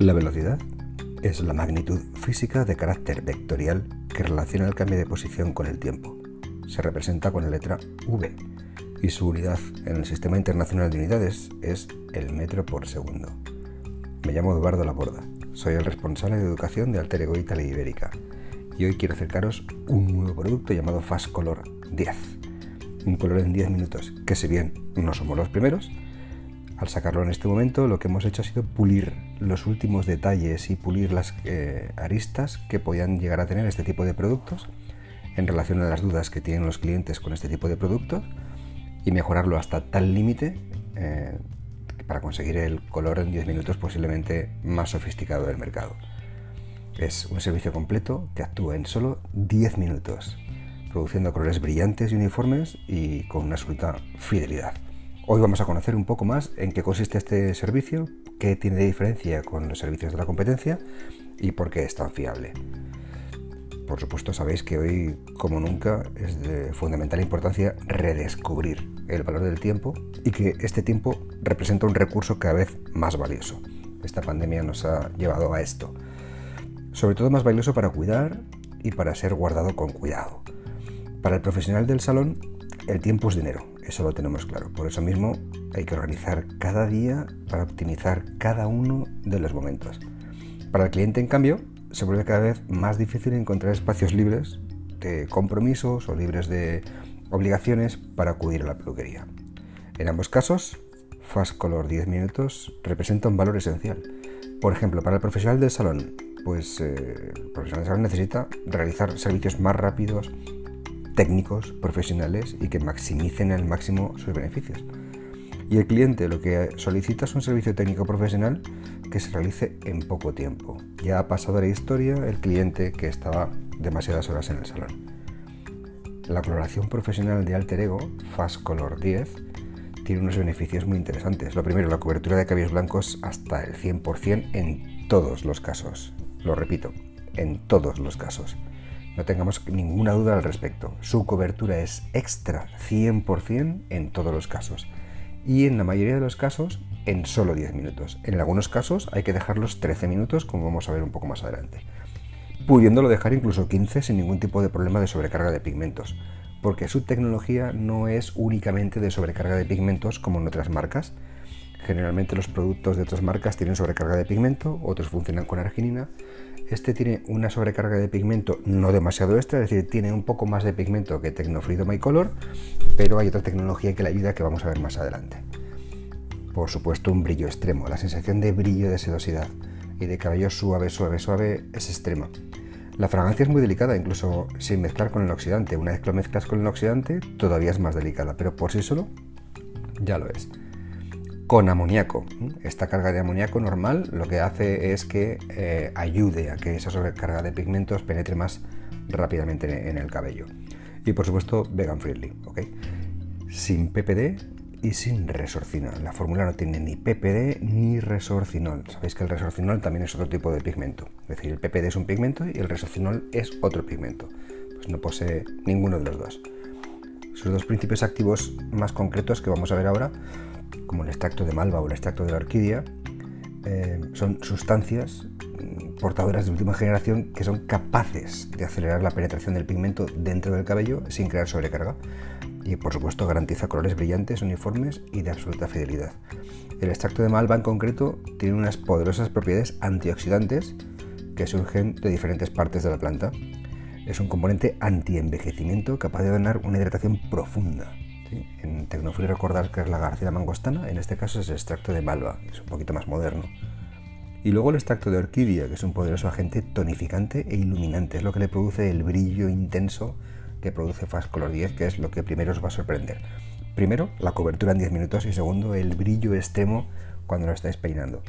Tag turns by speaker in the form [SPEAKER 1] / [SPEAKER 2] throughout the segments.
[SPEAKER 1] La velocidad es la magnitud física de carácter vectorial que relaciona el cambio de posición con el tiempo. Se representa con la letra V y su unidad en el Sistema Internacional de Unidades es el metro por segundo. Me llamo Eduardo Laborda, soy el responsable de educación de Alter Ego Italia Ibérica y hoy quiero acercaros un nuevo producto llamado Fast Color 10. Un color en 10 minutos, que si bien no somos los primeros, al sacarlo en este momento lo que hemos hecho ha sido pulir los últimos detalles y pulir las eh, aristas que podían llegar a tener este tipo de productos en relación a las dudas que tienen los clientes con este tipo de productos y mejorarlo hasta tal límite eh, para conseguir el color en 10 minutos posiblemente más sofisticado del mercado. Es un servicio completo que actúa en solo 10 minutos, produciendo colores brillantes y uniformes y con una absoluta fidelidad. Hoy vamos a conocer un poco más en qué consiste este servicio, qué tiene de diferencia con los servicios de la competencia y por qué es tan fiable. Por supuesto, sabéis que hoy, como nunca, es de fundamental importancia redescubrir el valor del tiempo y que este tiempo representa un recurso cada vez más valioso. Esta pandemia nos ha llevado a esto. Sobre todo más valioso para cuidar y para ser guardado con cuidado. Para el profesional del salón, el tiempo es dinero eso lo tenemos claro. Por eso mismo hay que organizar cada día para optimizar cada uno de los momentos. Para el cliente, en cambio, se vuelve cada vez más difícil encontrar espacios libres de compromisos o libres de obligaciones para acudir a la peluquería. En ambos casos, Fast Color 10 minutos representa un valor esencial. Por ejemplo, para el profesional del salón, pues eh, el profesional del salón necesita realizar servicios más rápidos, técnicos, profesionales y que maximicen al máximo sus beneficios. Y el cliente lo que solicita es un servicio técnico profesional que se realice en poco tiempo. Ya ha pasado la historia el cliente que estaba demasiadas horas en el salón. La coloración profesional de Alter Ego, Fast Color 10, tiene unos beneficios muy interesantes. Lo primero, la cobertura de cabellos blancos hasta el 100% en todos los casos. Lo repito, en todos los casos. No tengamos ninguna duda al respecto. Su cobertura es extra 100% en todos los casos. Y en la mayoría de los casos en solo 10 minutos. En algunos casos hay que dejarlos 13 minutos, como vamos a ver un poco más adelante. Pudiéndolo dejar incluso 15 sin ningún tipo de problema de sobrecarga de pigmentos. Porque su tecnología no es únicamente de sobrecarga de pigmentos como en otras marcas. Generalmente los productos de otras marcas tienen sobrecarga de pigmento, otros funcionan con arginina este tiene una sobrecarga de pigmento no demasiado extra, es decir, tiene un poco más de pigmento que Tecnofluido My Color, pero hay otra tecnología que le ayuda que vamos a ver más adelante. Por supuesto, un brillo extremo, la sensación de brillo, de sedosidad y de cabello suave, suave, suave es extrema. La fragancia es muy delicada, incluso sin mezclar con el oxidante. Una vez que lo mezclas con el oxidante, todavía es más delicada, pero por sí solo ya lo es con amoníaco. Esta carga de amoníaco normal lo que hace es que eh, ayude a que esa sobrecarga de pigmentos penetre más rápidamente en el cabello. Y por supuesto, vegan friendly, ¿ok? Sin PPD y sin resorcinol. La fórmula no tiene ni PPD ni resorcinol. Sabéis que el resorcinol también es otro tipo de pigmento. Es decir, el PPD es un pigmento y el resorcinol es otro pigmento. Pues no posee ninguno de los dos. Sus dos principios activos más concretos que vamos a ver ahora como el extracto de malva o el extracto de la orquídea, eh, son sustancias mm, portadoras de última generación que son capaces de acelerar la penetración del pigmento dentro del cabello sin crear sobrecarga y por supuesto garantiza colores brillantes, uniformes y de absoluta fidelidad. El extracto de malva en concreto tiene unas poderosas propiedades antioxidantes que surgen de diferentes partes de la planta. Es un componente anti-envejecimiento capaz de donar una hidratación profunda en Tecnofree recordar que es la garcía mangostana, en este caso es el extracto de malva, es un poquito más moderno. Y luego el extracto de orquídea, que es un poderoso agente tonificante e iluminante, es lo que le produce el brillo intenso que produce Fast Color 10, que es lo que primero os va a sorprender. Primero, la cobertura en 10 minutos y segundo, el brillo extremo cuando lo estáis peinando.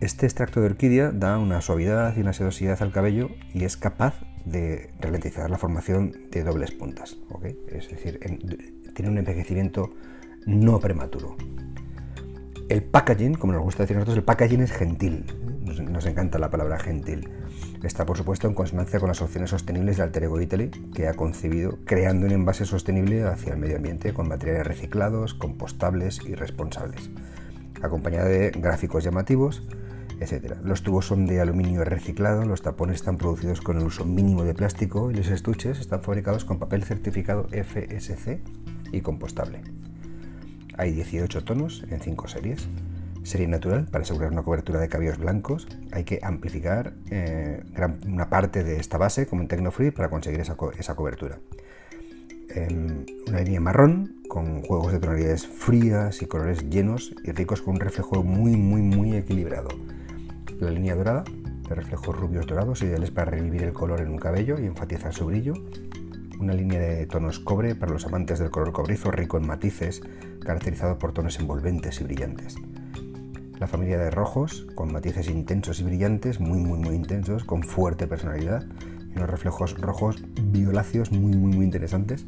[SPEAKER 1] Este extracto de orquídea da una suavidad y una sedosidad al cabello y es capaz de ralentizar la formación de dobles puntas. Es decir, tiene un envejecimiento no prematuro. El packaging, como nos gusta decir nosotros, el packaging es gentil. Nos, encanta la palabra gentil. Está, por supuesto, en consonancia con las opciones sostenibles de Alter Ego Italy, que ha concebido creando un envase sostenible hacia el medio ambiente con materiales reciclados, compostables y responsables. Acompañada de gráficos llamativos, etc. Los tubos son de aluminio reciclado, los tapones están producidos con el uso mínimo de plástico y los estuches están fabricados con papel certificado FSC y compostable. Hay 18 tonos en 5 series. Serie natural, para asegurar una cobertura de cabellos blancos, hay que amplificar eh, una parte de esta base, como en Tecnofree, para conseguir esa, esa cobertura. Em, una línea marrón, con juegos de tonalidades frías y colores llenos y ricos con un reflejo muy, muy, muy equilibrado. La línea dorada, de reflejos rubios dorados, ideales para revivir el color en un cabello y enfatizar su brillo. Una línea de tonos cobre para los amantes del color cobrizo, rico en matices, caracterizado por tonos envolventes y brillantes la familia de rojos, con matices intensos y brillantes, muy muy muy intensos, con fuerte personalidad, y unos reflejos rojos violáceos muy muy muy interesantes.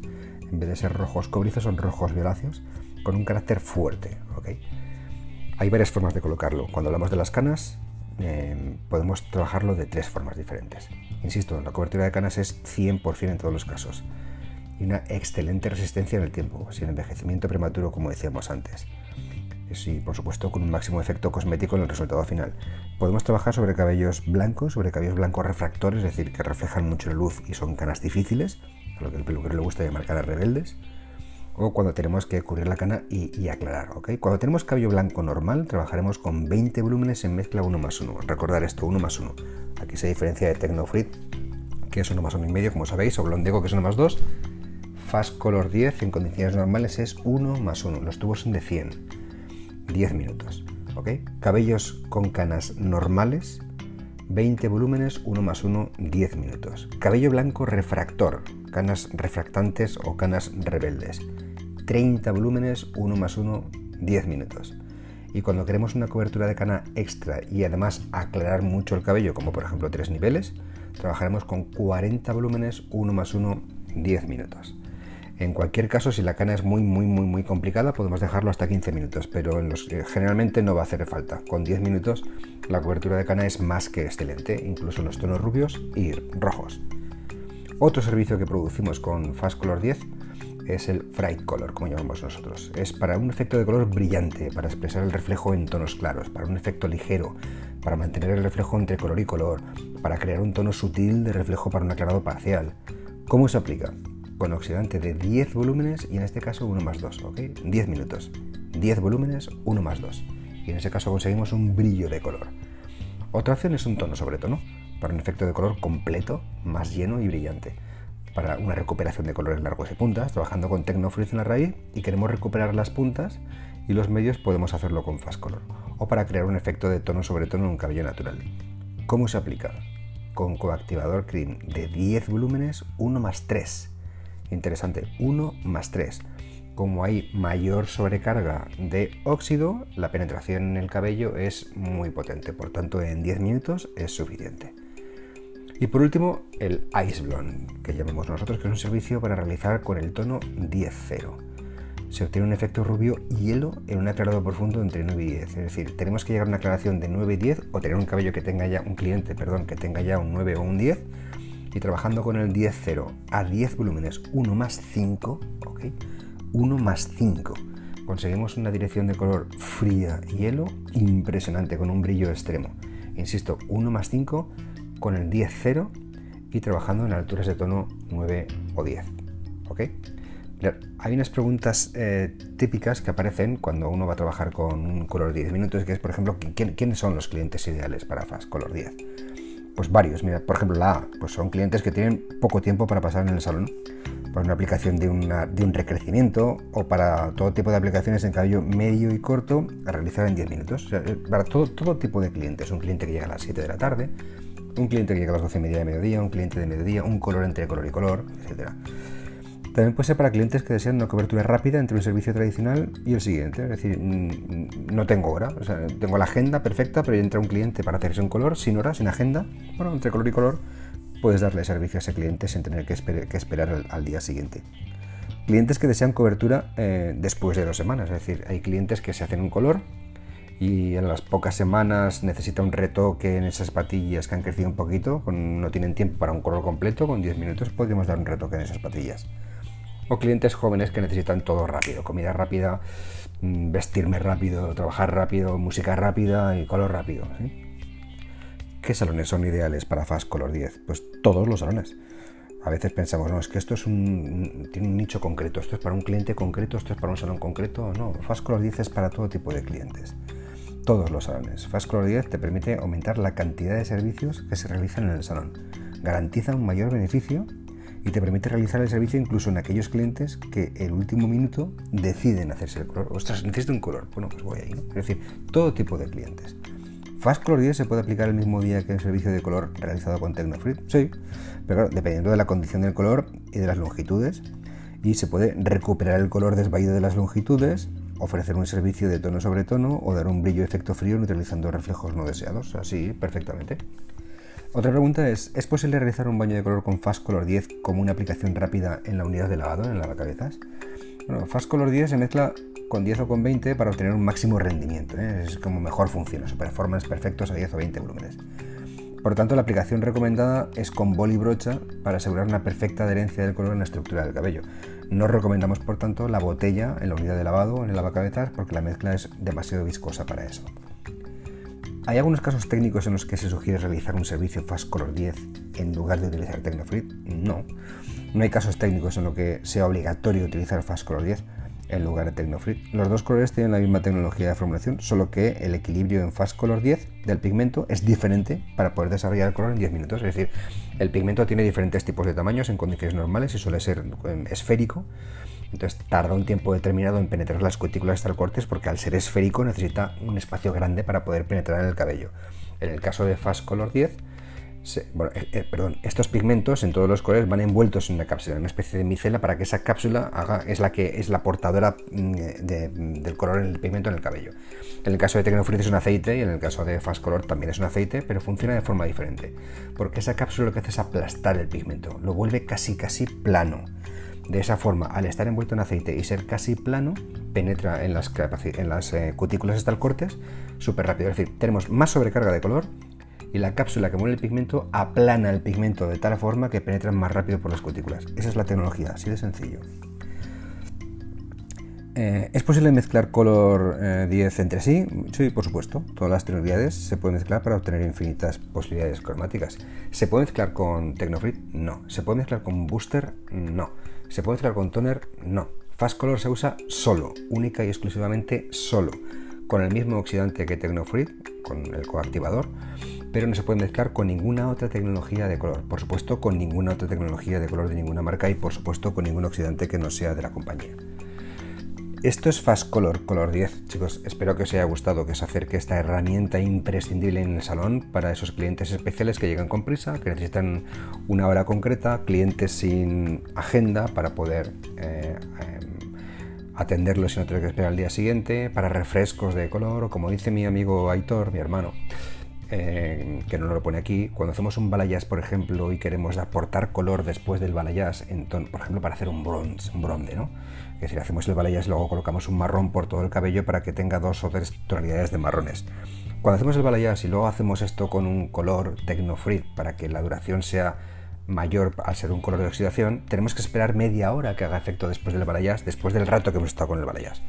[SPEAKER 1] En vez de ser rojos cobrizos, son rojos violáceos, con un carácter fuerte. Hay varias formas de colocarlo. Cuando hablamos de las canas, em, podemos trabajarlo de tres formas diferentes. Insisto, la cobertura de canas es 100% en todos los casos. Y una excelente resistencia en el tiempo, sin envejecimiento prematuro como decíamos antes y por supuesto con un máximo efecto cosmético en el resultado final. Podemos trabajar sobre cabellos blancos, sobre cabellos blancos refractores, es decir, que reflejan mucho la luz y son canas difíciles, a lo que el peluquero le gusta llamar canas rebeldes, o cuando tenemos que cubrir la cana y, aclarar. Cuando tenemos cabello blanco normal, trabajaremos con 20 volúmenes en mezcla 1 más 1. Recordar esto, 1 más 1. Aquí se diferencia de Tecnofrit, que es 1 más 1 y medio, como sabéis, o Blondego, que es 1 más 2. Fast Color 10 en condiciones normales es 1 más 1. Los tubos son de 100. 10 minutos. ¿ok? Cabellos con canas normales, 20 volúmenes, 1 más 1, 10 minutos. Cabello blanco refractor, canas refractantes o canas rebeldes, 30 volúmenes, 1 más 1, 10 minutos. Y cuando queremos una cobertura de cana extra y además aclarar mucho el cabello, como por ejemplo tres niveles, trabajaremos con 40 volúmenes, 1 más 1, 10 minutos. En cualquier caso, si la cana es muy, muy, muy, muy complicada, podemos dejarlo hasta 15 minutos, pero en los, generalmente no va a hacer falta. Con 10 minutos la cobertura de cana es más que excelente, incluso en los tonos rubios y rojos. Otro servicio que producimos con Fast Color 10 es el Bright Color, como llamamos nosotros. Es para un efecto de color brillante, para expresar el reflejo en tonos claros, para un efecto ligero, para mantener el reflejo entre color y color, para crear un tono sutil de reflejo para un aclarado parcial. ¿Cómo se aplica? con oxidante de 10 volúmenes y en este caso 1 más 2, ¿ok? 10 minutos. 10 volúmenes, 1 más 2. Y en ese caso conseguimos un brillo de color. Otra opción es un tono sobre tono, para un efecto de color completo, más lleno y brillante. Para una recuperación de colores largos y puntas, trabajando con Tecnofrizz en la raíz y queremos recuperar las puntas y los medios podemos hacerlo con Fast Color. O para crear un efecto de tono sobre tono en un cabello natural. ¿Cómo se aplica? Con coactivador cream de 10 volúmenes, 1 más 3 Interesante, 1 más 3. Como hay mayor sobrecarga de óxido, la penetración en el cabello es muy potente, por tanto en 10 minutos es suficiente. Y por último, el Ice Blonde, que llamamos nosotros, que es un servicio para realizar con el tono 10-0. Se obtiene un efecto rubio hielo en un aclarado profundo entre 9 y 10. Es decir, tenemos que llegar a una aclaración de 9 y 10 o tener un cabello que tenga ya, un cliente, perdón, que tenga ya un 9 o un 10 y trabajando con el 10-0 a 10 volúmenes 1 más 5, ¿ok? 1 más 5. Conseguimos una dirección de color fría hielo impresionante con un brillo extremo. Insisto, 1 más 5 con el 10-0 y trabajando en alturas de tono 9 o 10. ¿Ok? Hay unas preguntas eh, típicas que aparecen cuando uno va a trabajar con un color 10 minutos, que es, por ejemplo, ¿quiénes son los clientes ideales para Fast Color 10? Pues varios, mira, por ejemplo la A, pues son clientes que tienen poco tiempo para pasar en el salón, para una aplicación de, un recrecimiento o para todo tipo de aplicaciones en cabello medio y corto a realizar en 10 minutos. Eh, para todo, tipo de clientes, un cliente que llega a las 7 de la tarde, un cliente que llega a las 12 y media de mediodía, un cliente de mediodía, un color entre color y color, etcétera. También puede ser para clientes que desean una cobertura rápida entre un servicio tradicional y el siguiente. Es decir, mm, no tengo hora, tengo la agenda perfecta, pero entra un cliente para hacerse un color, sin hora, sin agenda. Bueno, entre color y color, puedes darle servicio a ese cliente sin tener que, esperar al, día siguiente. Clientes que desean cobertura eh, después de dos semanas, es decir, hay clientes que se hacen un color y en las pocas semanas necesita un retoque en esas patillas que han crecido un poquito, no tienen tiempo para un color completo, con 10 minutos podemos dar un retoque en esas patillas o clientes jóvenes que necesitan todo rápido, comida rápida, mm, vestirme rápido, trabajar rápido, música rápida y color rápido. ¿Qué salones son ideales para Fast Color 10? Pues todos los salones. A veces pensamos, no, es que esto es un, tiene un nicho concreto, esto es para un cliente concreto, esto es para un salón concreto. No, Fast Color 10 es para todo tipo de clientes. Todos los salones. Fast Color 10 te permite aumentar la cantidad de servicios que se realizan en el salón. Garantiza un mayor beneficio y te permite realizar el servicio incluso en aquellos clientes que el último minuto deciden hacerse el color. Ostras, necesito un color. Bueno, pues voy ahí, ¿no? Es decir, todo tipo de clientes. ¿Fast Color 10 se puede aplicar el mismo día que el servicio de color realizado con Tecnofrit? Sí, pero dependiendo de la condición del color y de las longitudes. Y se puede recuperar el color desvaído de las longitudes, ofrecer un servicio de tono sobre tono o dar un brillo efecto frío utilizando reflejos no deseados. Así, perfectamente. Otra pregunta es, ¿es posible realizar un baño de color con Fast Color 10 como una aplicación rápida en la unidad de lavado, en la lavacabezas? Bueno, Fast Color 10 se mezcla con 10 o con 20 para obtener un máximo rendimiento. ¿eh? Es como mejor funciona, su performance perfectos a 10 o 20 volúmenes. Por tanto, la aplicación recomendada es con bol y brocha para asegurar una perfecta adherencia del color en la estructura del cabello. No recomendamos, por tanto, la botella en la unidad de lavado en el lavacabezas porque la mezcla es demasiado viscosa para eso. ¿Hay algunos casos técnicos en los que se sugiere realizar un servicio Fast Color 10 en lugar de utilizar Tecnofrit? No. No hay casos técnicos en los que sea obligatorio utilizar Fast Color 10 en lugar de Tecnofrit. Los dos colores tienen la misma tecnología de formulación, solo que el equilibrio en Fast Color 10 del pigmento es diferente para poder desarrollar el color en 10 minutos. Es decir, el pigmento tiene diferentes tipos de tamaños en condiciones normales y suele ser em, esférico. Entonces tarda un tiempo determinado en penetrar las cutículas hasta el cortes porque al ser esférico necesita un espacio grande para poder penetrar en el cabello. En el caso de Fast Color 10, eh, eh, perdón, estos pigmentos en todos los colores van envueltos en una cápsula, en una especie de micela para que esa cápsula haga, es la que es la portadora mm, del color en el pigmento en el cabello. En el caso de Tecnofrit es un aceite y en el caso de Fast Color también es un aceite, pero funciona de forma diferente, porque esa cápsula lo que hace es aplastar el pigmento, lo vuelve casi casi plano. De esa forma, al estar envuelto en aceite y ser casi plano, penetra en las, en las eh, cutículas súper rápido. Es decir, tenemos más sobrecarga de color y la cápsula que mueve el pigmento aplana el pigmento de tal forma que penetra más rápido por las cutículas. Esa es la tecnología, así de sencillo. Eh, ¿Es posible mezclar color 10 eh, entre sí? Sí, por supuesto. Todas las tonalidades se pueden mezclar para obtener infinitas posibilidades cromáticas. ¿Se puede mezclar con Tecnofrit? No. ¿Se puede mezclar con Booster? No. ¿Se puede mezclar con Toner? No. Fast Color se usa solo, única y exclusivamente solo, con el mismo oxidante que Tecnofrit, con el coactivador, pero no se puede mezclar con ninguna otra tecnología de color. Por supuesto, con ninguna otra tecnología de color de ninguna marca y por supuesto con ningún oxidante que no sea de la compañía. Esto es Fast Color Color 10, chicos. Espero que os haya gustado, que os acerque esta herramienta imprescindible en el salón para esos clientes especiales que llegan con prisa, que necesitan una hora concreta, clientes sin agenda para poder eh, em, atenderlos y no tener que esperar al día siguiente, para refrescos de color o como dice mi amigo Aitor, mi hermano, eh, que no lo pone aquí, cuando hacemos un balayage, por ejemplo, y queremos aportar color después del balayage, por ejemplo, para hacer un bronze, un bronce, ¿no? Es decir, hacemos el balayage luego colocamos un marrón por todo el cabello para que tenga dos o tres tonalidades de marrones. Cuando hacemos el balayage y luego hacemos esto con un color Tecnofrit para que la duración sea mayor al ser un color de oxidación, tenemos que esperar media hora que haga efecto después del balayage, después del rato que hemos estado con el balayage.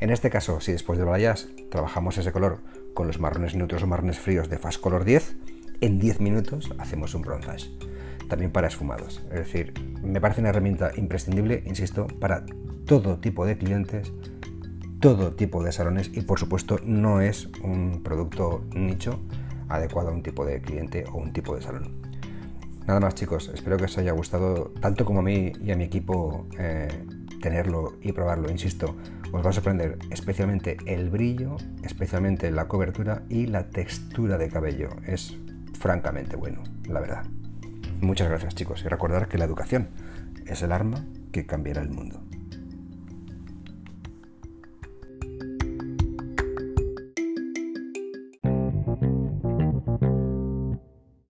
[SPEAKER 1] En este caso, si después del balayage trabajamos ese color con los marrones neutros o marrones fríos de Fast Color 10, en 10 minutos hacemos un bronzage. También para esfumados. Es decir, me parece una herramienta imprescindible, insisto, para todo tipo de clientes, todo tipo de salones y por supuesto no es un producto nicho adecuado a un tipo de cliente o un tipo de salón. Nada más chicos, espero que os haya gustado tanto como a mí y a mi equipo eh, tenerlo y probarlo, insisto, os va a sorprender especialmente el brillo, especialmente la cobertura y la textura de cabello. Es francamente bueno, la verdad. Muchas gracias chicos y recordar que la educación es el arma que cambiará el mundo.